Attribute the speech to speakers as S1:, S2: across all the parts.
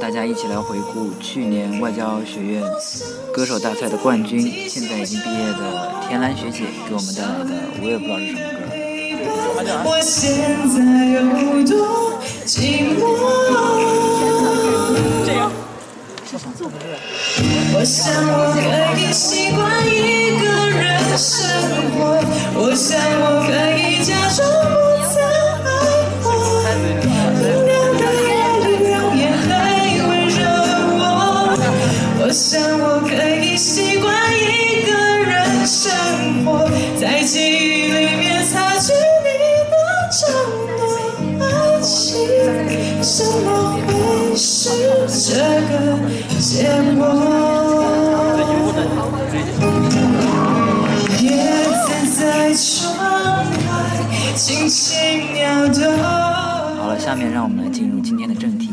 S1: 大家一起来回顾去年外交学院歌手大赛的冠军，现在已经毕业的田兰学姐给我们带来的，我也不知道是什么歌。
S2: 我现在有多寂寞。我想我可以习惯一个人生活，我想我可以假装
S1: 好了，下面让我们来进入今天的正题。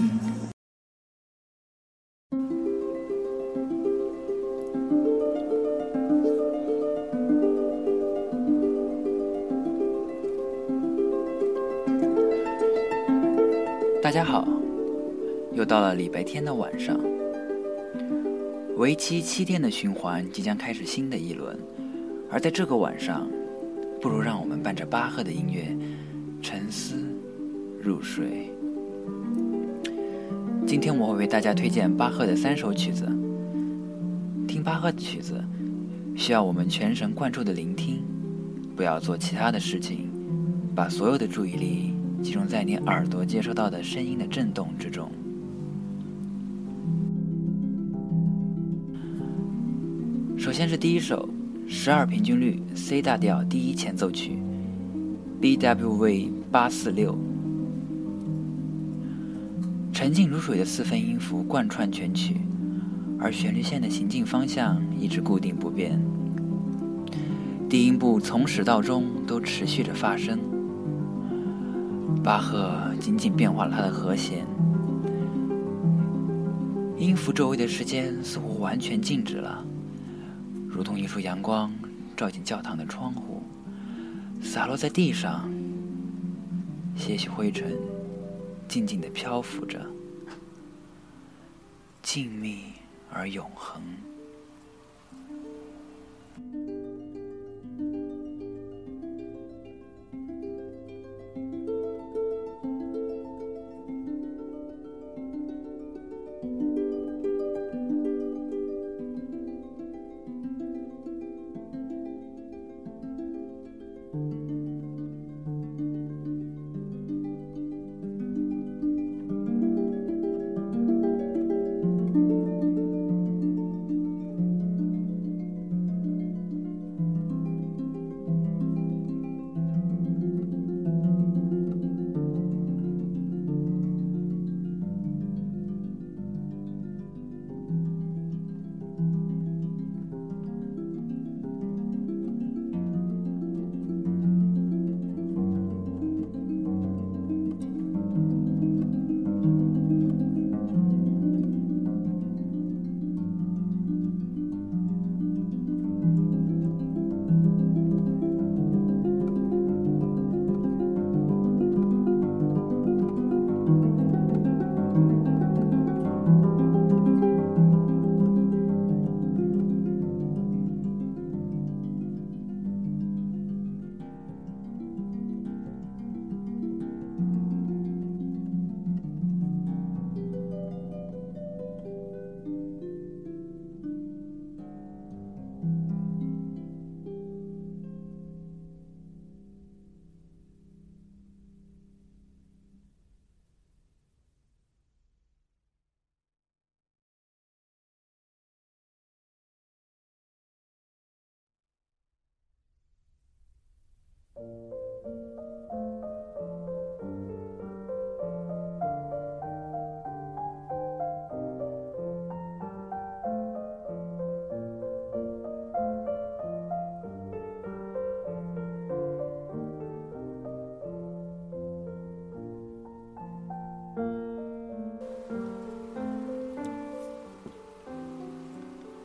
S1: 大家好，又到了礼拜天的晚上，为期七天的循环即将开始新的一轮，而在这个晚上，不如让我们伴着巴赫的音乐沉思入睡。今天我会为大家推荐巴赫的三首曲子。听巴赫的曲子，需要我们全神贯注的聆听，不要做其他的事情，把所有的注意力集中在你耳朵接收到的声音的震动之中。首先是第一首十二平均律 C 大调第一前奏曲，BWV 八四六。沉静如水的四分音符贯穿全曲，而旋律线的行进方向一直固定不变。低音部从始到终都持续着发声。巴赫仅仅变化了他的和弦，音符周围的时间似乎完全静止了，如同一束阳光照进教堂的窗户，洒落在地上，些许灰尘。静静地漂浮着，静谧而永恒。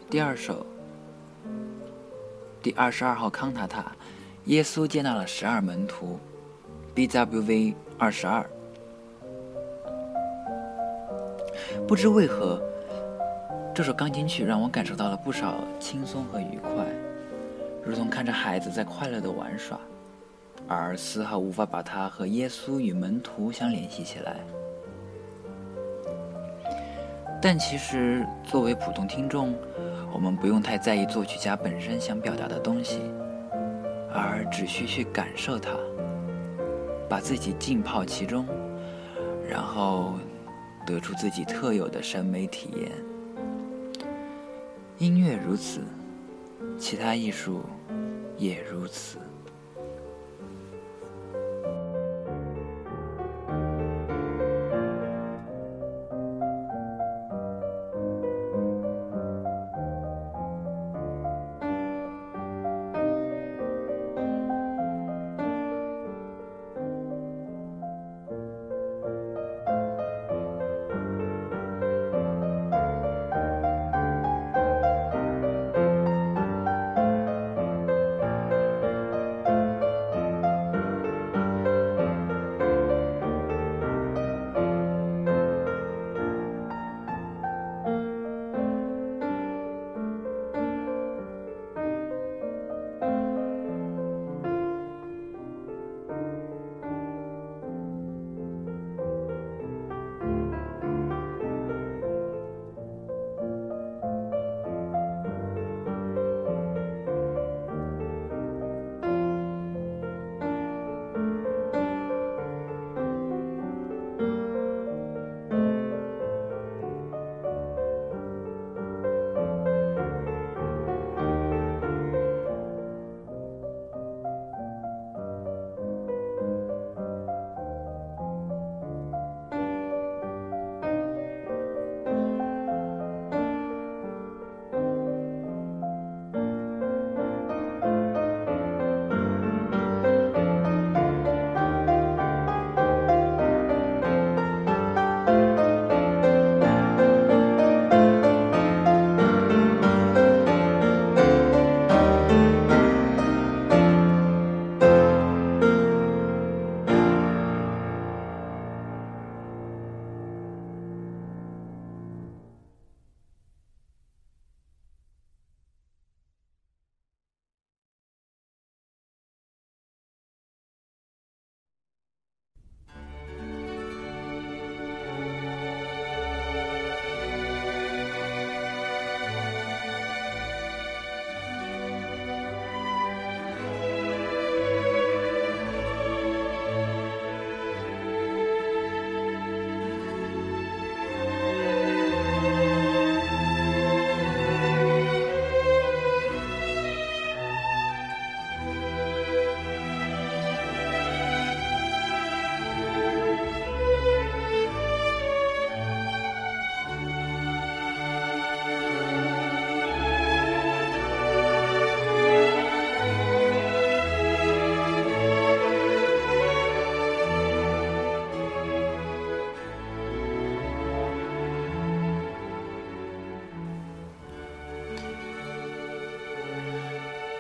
S1: 第二首第二十二号康塔塔耶稣接纳了十二门徒，BWV 二十二。不知为何，这首钢琴曲让我感受到了不少轻松和愉快，如同看着孩子在快乐的玩耍，而丝毫无法把它和耶稣与门徒相联系起来。但其实，作为普通听众，我们不用太在意作曲家本身想表达的东西，而只需去感受它，把自己浸泡其中，然后。得出自己特有的审美体验。音乐如此，其他艺术也如此。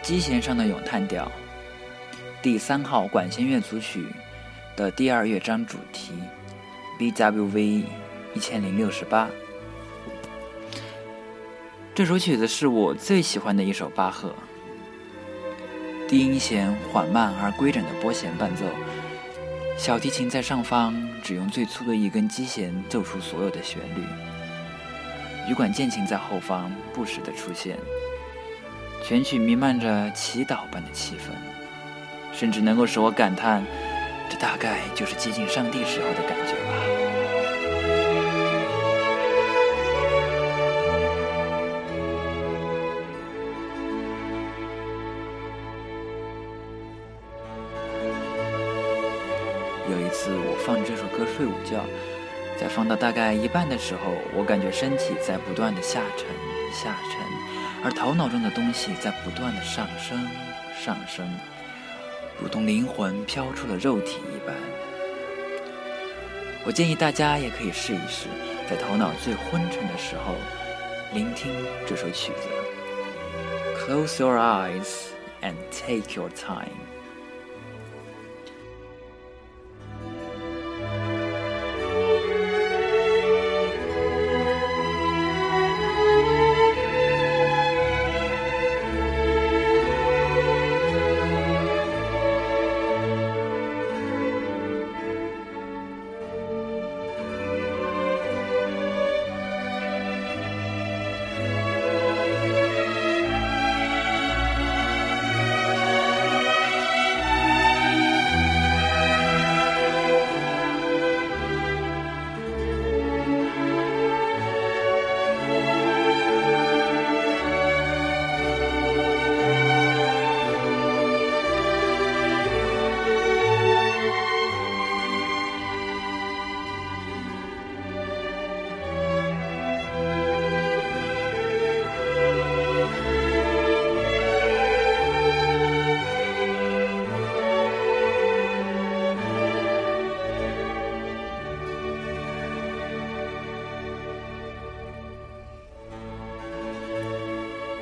S1: 机弦上的咏叹调，第三号管弦乐组曲的第二乐章主题，BWV 一千零六十八。这首曲子是我最喜欢的一首巴赫。低音弦缓慢而规整的拨弦伴奏，小提琴在上方只用最粗的一根机弦奏出所有的旋律，羽管键琴在后方不时的出现。全曲弥漫着祈祷般的气氛，甚至能够使我感叹，这大概就是接近上帝时候的感觉吧。有一次，我放这首歌睡午觉，在放到大概一半的时候，我感觉身体在不断的下沉，下沉。而头脑中的东西在不断的上升，上升，如同灵魂飘出了肉体一般。我建议大家也可以试一试，在头脑最昏沉的时候，聆听这首曲子。close your eyes and take your time.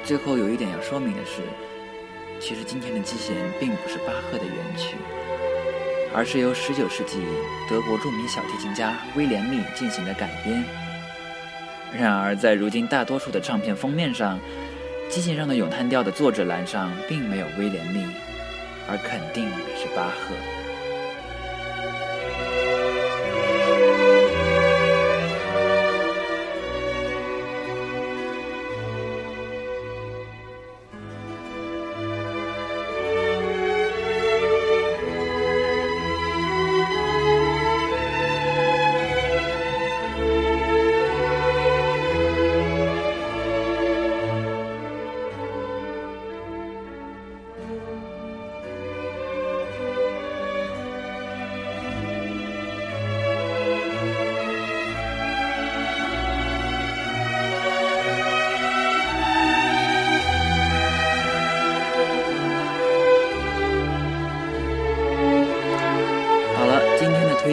S1: 最后有一点要说明的是，其实今天的基弦并不是巴赫的原曲，而是由19世纪德国著名小提琴家威廉密进行的改编。然而，在如今大多数的唱片封面上，基弦上的咏叹调的作者栏上并没有威廉密，而肯定是巴赫。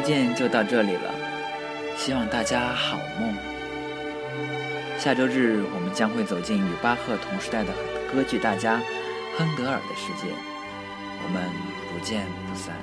S1: 推荐就到这里了，希望大家好梦。下周日我们将会走进与巴赫同时代的歌剧大家亨德尔的世界，我们不见不散。